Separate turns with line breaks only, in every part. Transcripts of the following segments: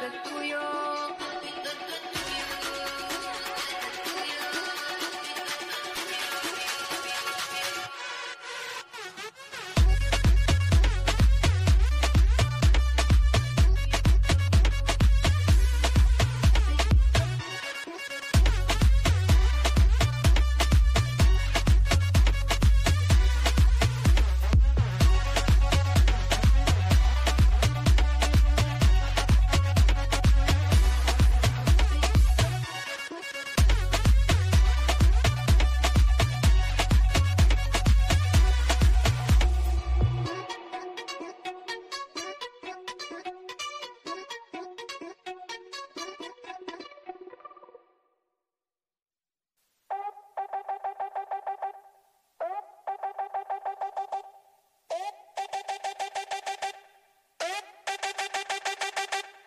esto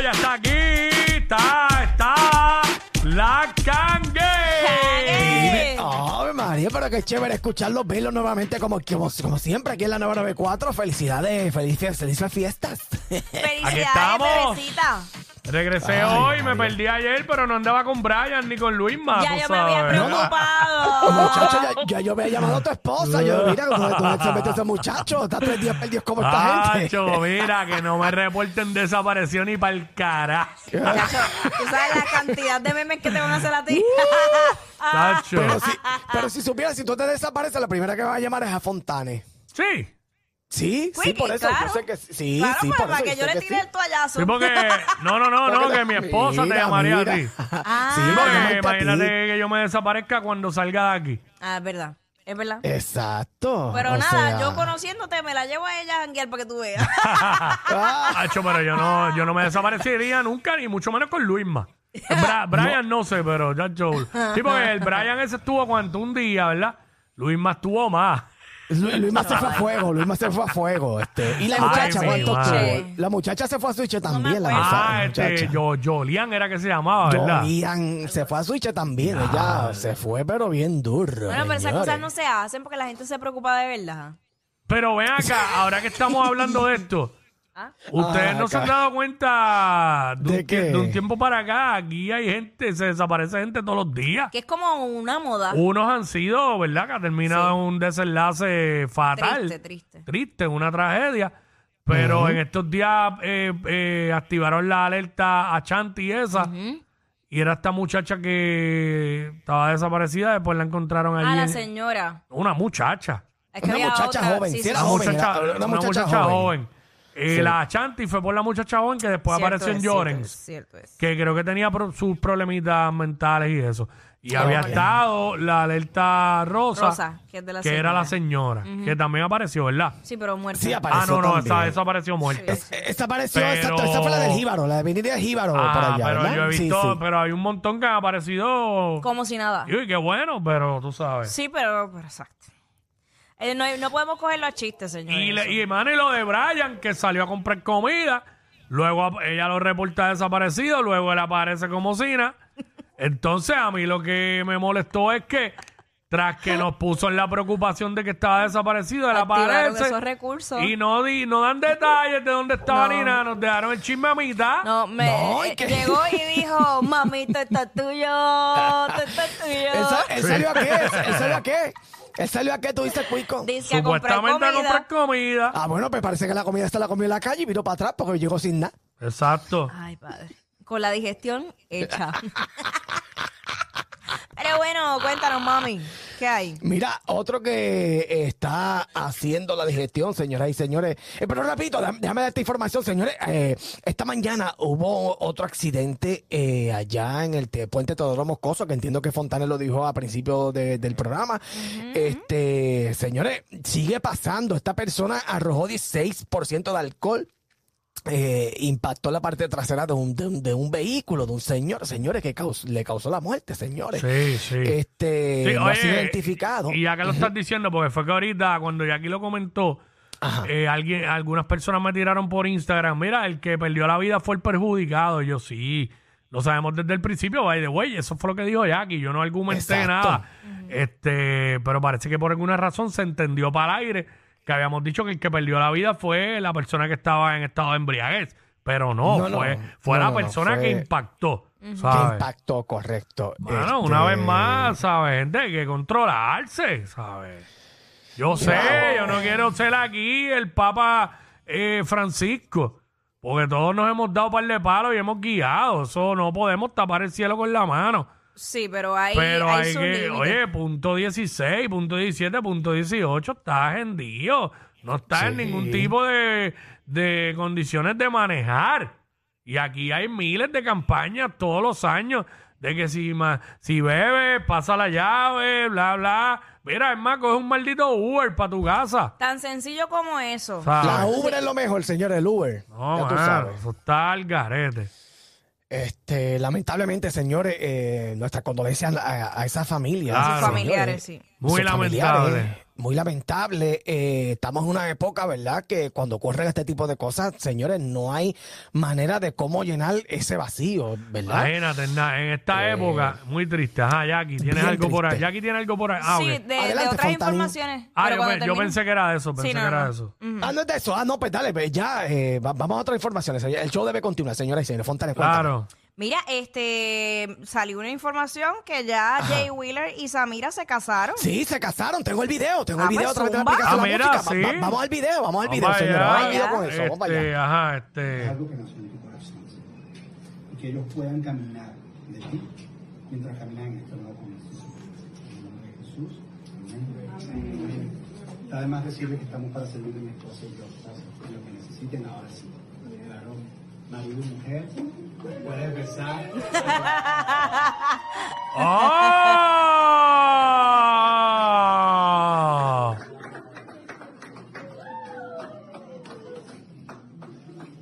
ya está aquí. Está, está la cangue.
Ave María, pero qué chévere escucharlos, verlos nuevamente como, como, como siempre aquí en la 994. Felicidades, felices, felices fiestas.
Felicidades,
estamos.
bebecita.
Regresé
Ay,
hoy, me perdí ayer, pero no andaba con Brian ni con Luisma.
Ya
tú
yo me había
sabes.
preocupado.
Muchacho, ya, ya yo había llamado a tu esposa. Yo, mira, ¿dónde, se metió ese muchacho? Está tres días perdidos como esta gente.
Tacho, mira, que no me reporten desaparición ni para el cara.
Chacho, Tú sabes la cantidad de memes que te van a hacer a ti.
Tacho.
Pero si, pero si supieras, si tú te desapareces, la primera que va a llamar es a Fontane.
Sí.
Sí, sí, por eso.
claro.
Yo sé que sí.
claro,
sí, por
para
eso,
que yo
sé
le tire
sí.
el toallazo.
Sí, porque. No, no, no, no, que mi esposa te
Mira,
llamaría
mira.
a ti.
Ah.
Sí, porque
porque
a ti.
imagínate que yo me desaparezca cuando salga de aquí.
Ah, es verdad. Es verdad.
Exacto.
Pero
o
nada,
sea,
yo conociéndote me la llevo a ella a janguear para que tú veas.
ah,
Hacho, pero yo no, yo no me desaparecería nunca, ni mucho menos con Luisma. Bra- Brian no sé, pero ya Joel. Sí, porque el Brian ese estuvo cuánto un día, ¿verdad? Luisma estuvo más.
Lu- Luisma se fue a fuego, Luisma se fue a fuego. Este. Y la
Ay,
muchacha,
mi
¿cuánto
madre.
estuvo? La muchacha se fue a Switch también, la,
Ah, este,
muchacha.
yo, Jolian era que se llamaba, ¿verdad?
Jolían se fue a Switch también, ella se fue pero bien duro.
bueno, pero esas cosas no se hacen porque la gente se preocupa de verdad.
Pero ven acá, ahora que estamos hablando de esto. Ustedes
Ah,
no se han dado cuenta de,
¿De
un,
qué?
tie- de un tiempo para acá, aquí hay gente, se desaparece gente todos los días.
Que es como una moda.
Unos han sido, ¿verdad? Que ha terminado en un desenlace fatal.
Triste, triste.
Triste, una tragedia. Pero en estos días eh, eh, activaron la alerta a Chanti esa. Y era esta muchacha que estaba desaparecida. Después la encontraron allí.
Ah, la
en-
señora.
una muchacha.
Es que
Una
había
muchacha
otra-
joven,
sí,
era.
Una
joven,
muchacha,
era una
una
muchacha
muchacha joven.
joven.
Eh,
Sí.
La Chanti fue por la muchacha joven que después
Cierto
apareció en
es, cierto
Llorens.
es, cierto es.
que creo que tenía pro- sus problemitas mentales y eso. Y
Oh,
había
ok.
estado la alerta rosa,
Rosa, que es de la
que era la señora, que también apareció, ¿verdad?
Sí, pero muerta.
Sí,
Ah,
apareció
no, no,
también.
esa, esa apareció muerta.
Es- esa apareció,
Pero-
exacto, esa fue la del Jíbaro, la de Vinicius de Jíbaro por
Ah,
allá,
pero
¿verdad?
yo he
Sí,
visto,
sí.
pero hay un montón que han aparecido.
Como si nada.
Y uy, qué bueno, pero tú sabes.
Sí, pero, pero exacto. Eh, no, no podemos cogerlo a chistes, señor.
Y, le- y, mano, y lo de Brian, que salió a comprar comida, luego ap- ella lo reporta desaparecido, luego él aparece como Sina. Entonces, a mí lo que me molestó es que, tras que nos puso en la preocupación de que estaba desaparecido, él
Activaron
aparece.
esos recursos.
Y no, di, no dan detalles de dónde estaba
No.
ni nada, nos dejaron el chisme a mitad.
No, me
No, ¿y
eh,
qué?
llegó y dijo, mamito, esto es tuyo, esto es tuyo.
¿Él, sa- él salió a qué? ¿Él salió a qué? ¿Él salió a qué? ¿Tú dices, Cuico?
Dice que
Supuestamente a
comida.
comprar comida.
Ah, bueno, pues parece que la comida está la comió en la calle y vino para atrás porque llegó sin nada.
Exacto.
Ay, padre. Con la digestión hecha. Pero bueno, cuéntanos, mami. ¿Qué hay?
Mira, otro que eh, está haciendo la digestión, señoras y señores. Eh, pero repito, déjame, dar esta información, señores. Eh, esta mañana hubo otro accidente eh, allá en el te- puente Teodoro Moscoso, que entiendo que Fontanes lo dijo a principio de- del programa. Este, señores, sigue pasando. Esta persona arrojó 16% de alcohol. Eh, impactó la parte trasera de un, de, un, de un vehículo, de un señor, señores, que caus- le causó la muerte, señores.
Sí, sí.
Este,
Sí,
no ha
oye,
sido identificado.
Y ya que lo estás diciendo, porque fue que ahorita, cuando Jackie lo comentó, eh, alguien, algunas personas me tiraron por Instagram. Mira, el que perdió la vida fue el perjudicado. Y yo sí, lo sabemos desde el principio, by the way. Eso fue lo que dijo Jackie. Yo no argumenté
Exacto.
nada. Este, pero parece que por alguna razón se entendió para el aire que habíamos dicho que el que perdió la vida fue la persona que estaba en estado de embriaguez. Pero no,
No, no.
fue, fue
No,
la persona
fue-
que impactó.
Que
¿sabes?
impactó, correcto.
Bueno,
Este,
una vez más, ¿sabes? Gente, hay que controlarse, ¿sabes? Yo sé, yo no quiero ser aquí el Papa eh, Francisco, porque todos nos hemos dado un par de palos y hemos guiado. Eso no podemos tapar el cielo con la mano.
Sí, pero hay,
Pero
hay
hay
su
que,
límite.
oye, punto 16, punto 17, punto 18, está agendido. No está en
Sí.
ningún tipo de, de condiciones de manejar. Y aquí hay miles de campañas todos los años de que si, ma- si bebes, pasa la llave, bla, bla. Mira, es más, coge un maldito Uber para tu casa.
Tan sencillo como eso.
¿sabes?
La Uber es lo mejor, señor, el Uber.
No,
ya tú
mano,
sabes.
eso está al garete.
Este, lamentablemente, señores, eh, nuestras condolencias a, a esa familia.
Claro.
a
Sus familiares, sí.
Muy
familiares,
lamentable.
Muy lamentable. Eh, estamos en una época, ¿verdad? Que cuando ocurren este tipo de cosas, señores, no hay manera de cómo llenar ese vacío, ¿verdad?
Imagínate, en, esta
Eh,
época, muy triste. Ajá, Jackie, ¿tienes algo por ahí?
triste.
Jackie tiene algo por ahí. Ah,
sí, de, otras informaciones.
Ah,
pero
yo, pensé que era eso, pensé
Sí, no,
que era
no.
eso.
Ah, no es de eso. Ah, no, pues dale, pues ya, eh, va- vamos a otras informaciones. El show debe continuar, señoras y señores. Fontana, cuéntame.
Mira, este salió una información que ya Jay Wheeler y Samira se casaron.
Sí, se casaron. Tengo el video. Tengo
Ah,
el video
pues,
a través de la
zumba.
aplicación
Ah,
de la
mira,
música. Va-
sí.
va- vamos al video, vamos al
Vamos
video,
allá.
señores. Vamos al video con eso. Vamos
Este,
allá.
ajá,
es
este.
algo que nació en tu corazón. ¿sí? Y que ellos puedan caminar de ti mientras caminan en este lado con Jesús. En el nombre de Jesús. Amén. Está además decirles que estamos para servir a mi esposa y yo. lo que necesiten ahora sí. Claro, marido y mujer, puedes besar.
¡Oh!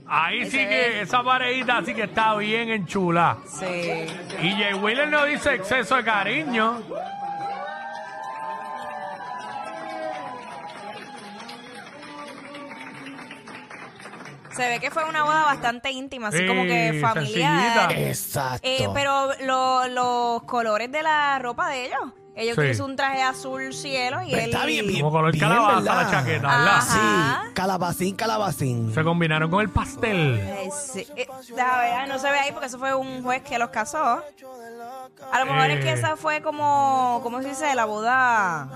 Ahí sí que esa parejita sí que está bien enchula.
Sí.
Y Jay Wheeler no dice exceso de cariño.
Se ve que fue una boda bastante íntima, así
Sí,
como que familiar.
sencillita.
Exacto.
Eh, pero lo- los colores de la ropa de ellos. Ella
Sí.
utilizó un traje azul cielo y
Pero
él.
está bien, bien.
Como color calabaza la
¿verdad?
chaqueta, ¿verdad?
Ajá.
Sí, calabacín, calabacín.
Se combinaron con el pastel.
Eh, sí. Eh, déjame ver, ah, no se ve ahí porque eso fue un juez que los casó. A lo mejor es que
Eh.
esa fue como, ¿cómo se dice? La boda.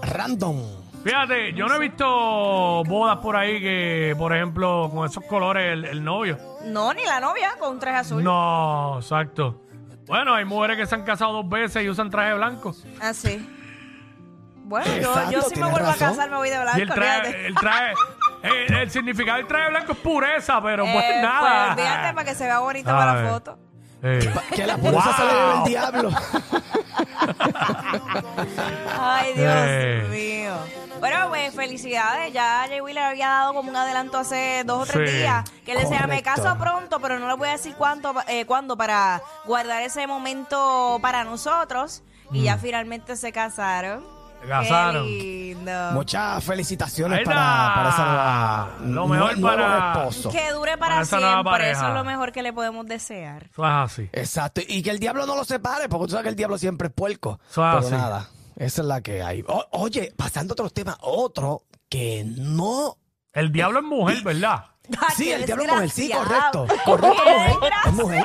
Random.
Fíjate, yo no he visto bodas por ahí que, por ejemplo, con esos colores el, el novio.
No, ni la novia con un traje azul.
No, exacto. Bueno, hay mujeres que se han casado dos veces y usan traje blanco.
Así. Bueno, yo,
Exacto,
yo si me
tienes
vuelvo
razón.
a casar me voy de blanco.
y el traje,
olvídate.
el traje, eh, el significado del traje blanco es pureza, pero pues
Eh,
nada.
Pues olvídate para que se vea bonito para
Ay.
la foto.
Que la pureza se le debe
Wow.
el diablo.
Ay, Dios
Eh.
mío. Bueno, pues felicidades. Ya Jay Wheeler había dado como un adelanto hace dos o tres
Sí.
días. Que él decía, me
Correcto.
caso pronto, pero no les voy a decir cuánto, eh, cuándo para guardar ese momento para nosotros. Y ya finalmente se casaron.
Casaron.
Qué lindo.
Muchas felicitaciones para, para esa nueva,
Lo mejor
nuevo
para-
esposo.
Que dure
Para
para
esa nueva
siempre.
pareja.
Eso es lo mejor que le podemos desear.
Eso es así.
Exacto. Y que el diablo no lo separe, porque tú sabes que el diablo siempre es puerco.
Eso es
Pero
así.
nada, esa es la que hay. O- oye, pasando a otros temas, otro que no
El diablo es mujer, ¿verdad?
Sí,
qué
el diablo es mujer, sí,
desgraciado.
correcto. Correcto,
Qué
mujer. Es mujer.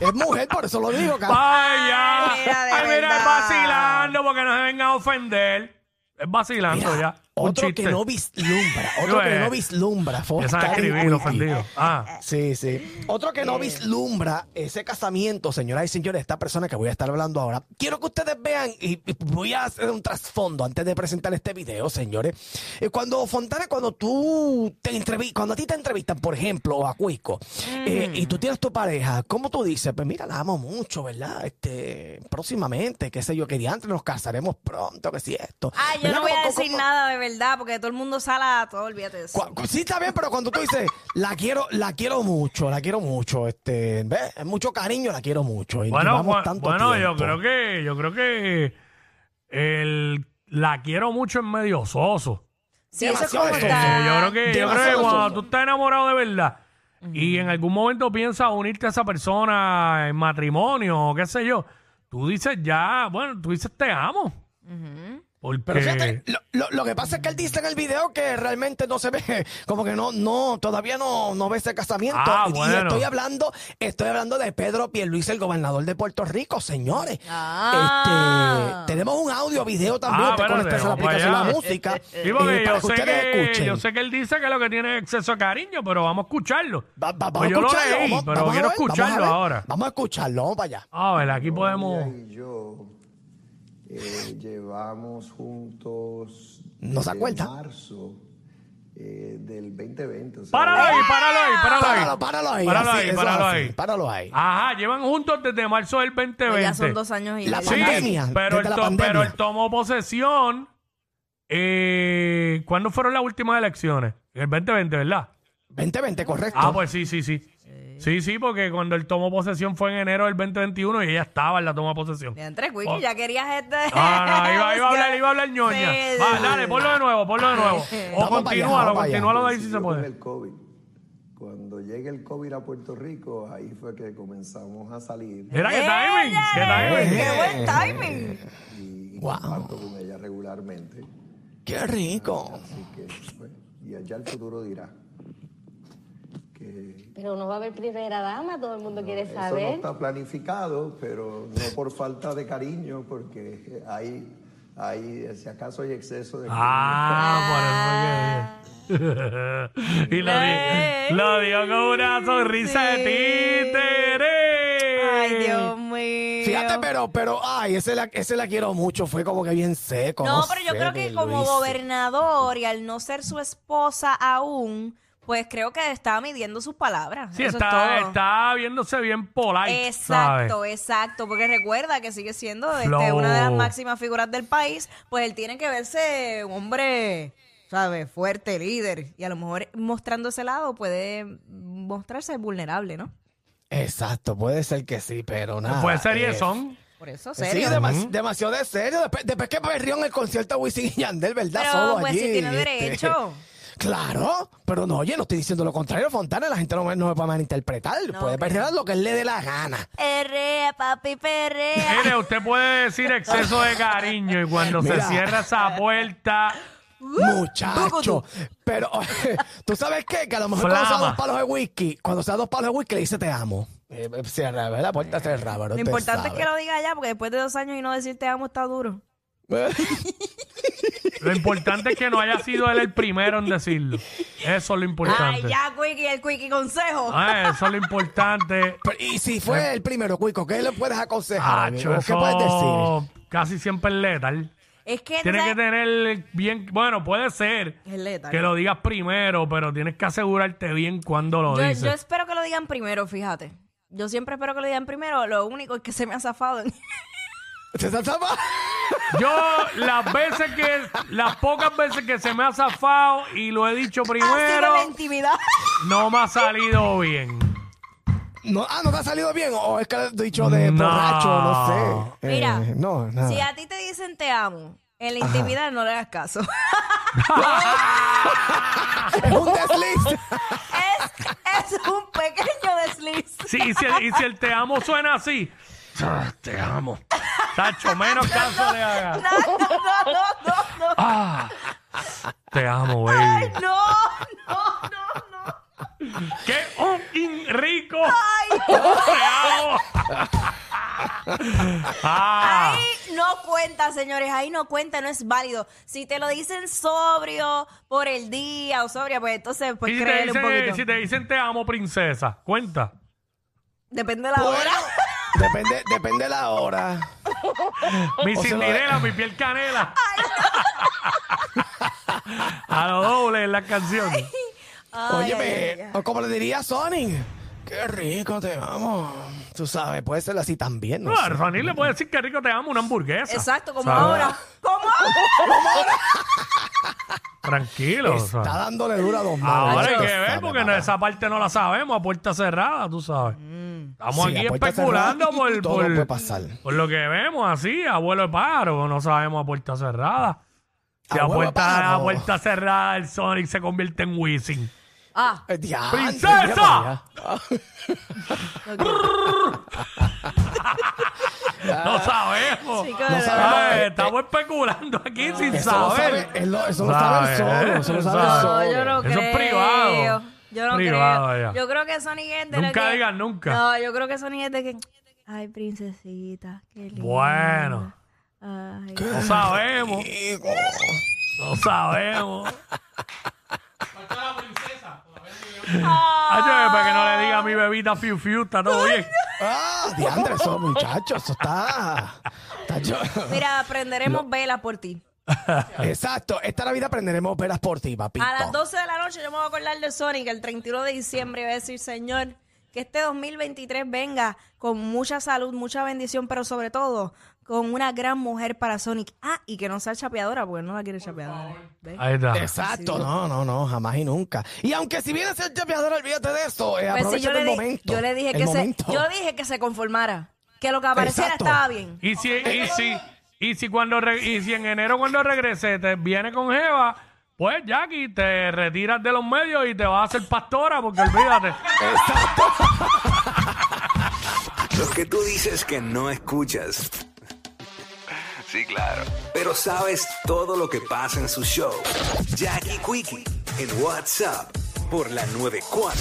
Es mujer, por eso lo digo, cabrón.
Ay, ya.
Mira, de
Ay, mira, es
verdad.
vacilando porque no se vengan a ofender. Es vacilando
Mira,
ya. Un
Otro
chiste.
que no vislumbra, otro que
Eh.
no vislumbra. fue
Empiezan a
Oscar y
escribir
Wiki.
ofendido. Ah,
Sí, sí. Otro que no vislumbra ese casamiento, señoras y señores, esta persona que voy a estar hablando ahora. Quiero que ustedes vean, y y voy a hacer un trasfondo antes de presentar este video, señores. Eh, Cuando Fontana, cuando tú te entrevistas, cuando a ti te entrevistan, por ejemplo, o a Cuico, eh, y tú tienes tu pareja, ¿cómo tú dices? Pues mira, la amo mucho, ¿verdad? Este, próximamente, qué sé yo, que diantre nos casaremos pronto, que si esto.
Ah, yo
¿Verdad?
no voy a
¿Cómo-
decir
cómo-
nada de verdad porque todo el mundo sale a todo, olvídate de eso.
Cu- Sí, está bien, pero cuando tú dices, la quiero, la quiero mucho, la quiero mucho, este, ¿ves? Es mucho cariño, la quiero mucho. Y
bueno,
llevamos tanto
bueno, yo creo que, yo creo que el la quiero mucho en medio soso.
Sí, eso es
demasiado
como.
Eh, yo creo que, yo creo que
Demasiado
cuando
soso.
tú estás enamorado de verdad y en algún momento piensas unirte a esa persona en matrimonio o qué sé yo, tú dices ya, bueno, tú dices te amo. Porque
Pero fíjate, lo, lo- lo que pasa es que él dice en el video que realmente no se ve, como que no, no, todavía no, no ve ese casamiento.
Ah,
y, estoy hablando, estoy hablando de Pedro Pierluis, el gobernador de Puerto Rico, señores.
Ah.
Este, tenemos un audio, video también,
Ah,
te
espérate,
conectas a la aplicación de la música.
Sí, porque
eh,
yo,
que
sé
ustedes
que,
escuchen.
yo sé que él dice que lo que tiene es exceso de cariño, pero vamos a escucharlo.
Va- va- vamos
Pues
a
lo
escucharlo,
leí,
vamos-
pero
vamos a
quiero
ver, vamos a
escucharlo
ver.
ahora.
Vamos a escucharlo, vamos para allá.
A ver, aquí podemos...
Yo eh, llevamos juntos
¿No se acuerda?
marzo eh, del 2020. o sea,
Páralo ahí, páralo ahí, páralo ahí.
Páralo, páralo ahí.
Páralo
así,
ahí,
eso
páralo
así,
ahí.
Páralo ahí.
Ajá, llevan juntos desde marzo del 2020.
Pues ya son dos años y
La
medio.
Sí,
pandemia,
pero,
desde
él
la
to-
pandemia.
pero él tomó posesión. Eh, ¿Cuándo fueron las últimas elecciones? El 2020, ¿verdad?
2020, correcto.
Ah, pues sí, sí, sí. Sí, sí, porque cuando él tomó posesión fue en enero del 2021 y ella estaba en la toma de posesión.
De entre Quickie,
Oh.
ya querías este.
Ah, no, iba, iba a hablar, iba a hablar ñoña.
Sí,
Va,
sí,
dale,
sí.
ponlo de nuevo, ponlo de nuevo. O
Vamos para allá,
continúalo,
vamos para allá.
continúalo de ahí si se
con
puede.
el COVID. Cuando llegue el COVID a Puerto Rico, ahí fue que comenzamos a salir
Mira qué timing, qué timing.
¡Qué buen timing!
y, y
Wow.
comparto con ella regularmente.
Qué rico.
Así que, pues, y allá el futuro dirá que
Pero no va a haber primera dama, todo el mundo quiere
Eso no
saber.
está planificado, pero no por falta de cariño, porque hay, hay si acaso hay exceso de
Ah, por eso que... y lo, di- lo dio con una sonrisa de títere.
Ay, Dios mío.
Fíjate, pero, pero, ay, ese la, ese la quiero mucho. Fue como que bien seco.
No, pero yo creo que como
Luis.
gobernador y al no ser su esposa aún, pues creo que estaba midiendo sus palabras.
Sí,
Eso
está,
es todo.
está viéndose bien polite,
Exacto,
¿sabes?
exacto, porque recuerda que sigue siendo este,
Flow.
una de las máximas figuras del país, pues él tiene que verse un hombre, ¿sabes? Fuerte, líder, y a lo mejor mostrando ese lado puede mostrarse vulnerable, ¿no?
Exacto, puede ser que sí, pero nada.
Pues series
eh,
son.
Por eso,
Sí,
serio.
demas- demasiado de serio. Después, después que perdió en el concierto de Wisin y Yandel, ¿verdad?
Pero,
Solo
pues,
allí,
si tiene
este,
derecho.
Claro, pero no, oye, no estoy diciendo lo contrario, Fontana, la gente no me, no me puede malinterpretar.
No,
puede perder lo que él le dé la gana.
Perrea, papi, perrea.
Mire, usted puede decir exceso de cariño y cuando
Mira.
se cierra esa puerta,
Muchacho. Pero, ¿tú sabes qué? Que a lo mejor cuando se da
Flama.
dos palos de whisky, cuando se da dos palos de whisky, le dice te amo. Eh, eh, cierra, ¿verdad? La puerta cerrada, pero
Lo importante es que lo diga ya, porque después de dos años y no decir te amo está duro.
lo importante es que no haya sido él el primero en decirlo. Eso es lo
Ay,
importante.
ya, Quickie, el Quickie consejo.
Ah, eso es lo importante.
Pero, y si fue el primero, Cuico, ¿qué le puedes aconsejar? Amigo? ¿Qué puedes decir?
eso casi siempre es letal.
Es que
Tienes
¿sabes?
que tener bien, bueno, puede ser
Es letal.
que lo digas primero, pero tienes que asegurarte bien cuando lo
yo,
dices.
yo espero que lo digan primero, fíjate. Yo siempre espero que lo digan primero. Lo único es que se me ha zafado.
¿Se está zafando?
Yo las veces que, las pocas veces que se me ha zafado y lo he dicho
Ha sido
primero,
la intimidad.
no me ha salido bien.
No, ah, ¿no te ha salido bien? ¿O es que lo he dicho de
No.
borracho? No sé.
Mira,
Eh, no, nada.
si a ti te dicen te amo, en la intimidad no le hagas caso.
Es un desliz.
es, es un pequeño desliz.
Sí, y, si el, y si el te amo suena así, ah, te amo. Tacho, menos caso le haga.
No, no, no, no, no.
Ah, te amo, baby.
Ay, no, no, no, no.
¡Qué un in- rico!
Ay,
¡Te amo! Ah,
Ay, no cuenta, señores, ahí no cuenta, no es válido. Si te lo dicen sobrio por el día o sobria, pues entonces pues
Y si te,
créele un
dicen,
poquito.
si te dicen te amo, princesa, cuenta.
Depende de la hora.
Depende, depende de la hora.
Mi
O se lo-
Cinderela, mi piel canela. A lo doble en la canción.
Ay,
Óyeme,
ay, ay.
o como le diría Sonic, qué rico te amo. Tú sabes, puede ser así también. No,
No,
sé.
a Ronnie le puede decir que rico te amo una hamburguesa.
Exacto, como
¿Sabes?
ahora. Como ahora.
Tranquilo.
Está dándole dura a dos manos.
Ahora hay que ver porque esa parte no la sabemos a puerta cerrada, tú sabes. Estamos
Sí,
aquí
a puerta
especulando
cerrada,
por,
todo
por-
puede pasar.
por lo que vemos así, abuelo de pájaro, no sabemos a puerta cerrada. Si a
Abuelo de
puerta,
pájaro.
a puerta cerrada el Sonic se convierte en Wisin.
Ah,
Eh, diantre,
¡Princesa!
mira para
No sabemos.
Chicos,
sabemos.
Ay,
eh,
estamos especulando aquí sin
Eso lo
saber.
sabe, él lo- eso lo sabe él
Sabe,
solo. Eso lo sabe él
sabe.
No, yo no
Eso
creo.
es privado.
Yo no
Privado,
creo.
ya.
Yo creo que Sonic es de lo
Nunca
que...
digan nunca.
No, yo creo que Sonic es de que... Ay, princesita, qué lindo.
Bueno,
Ay,
no sabemos.
Rico.
No sabemos. Ay, para que no le diga a mi bebita Fiu Fiu, está todo bien.
Ah, diantre, eso, muchachos, eso está. está yo-
Mira, prenderemos velas por ti.
Exacto, esta Navidad aprenderemos veras por ti, papito.
A las 12 de la noche yo me voy a acordar de Sonic el 31 de diciembre y voy a decir, Señor, que este 2023 venga con mucha salud, mucha bendición, pero sobre todo con una gran mujer para Sonic. Ah, y que no sea chapeadora, porque no la quiere chapeadora. ¿Ves?
Ahí está.
Exacto, no, no, no, jamás y nunca. Y aunque si viene a ser chapeador, olvídate de eso. Eh,
Pues yo, le
el
di-
momento.
yo le dije
el
que se, yo dije que se conformara, que lo que apareciera
Exacto.
estaba bien.
Y si, y si, y si cuando re- y si en enero cuando regrese te viene con Jeva, pues Jackie, te retiras de los medios y te vas a hacer pastora, porque olvídate.
Los que tú dices que no escuchas. Sí, claro. Pero sabes todo lo que pasa en su show. Jackie Quickie en WhatsApp por la 94.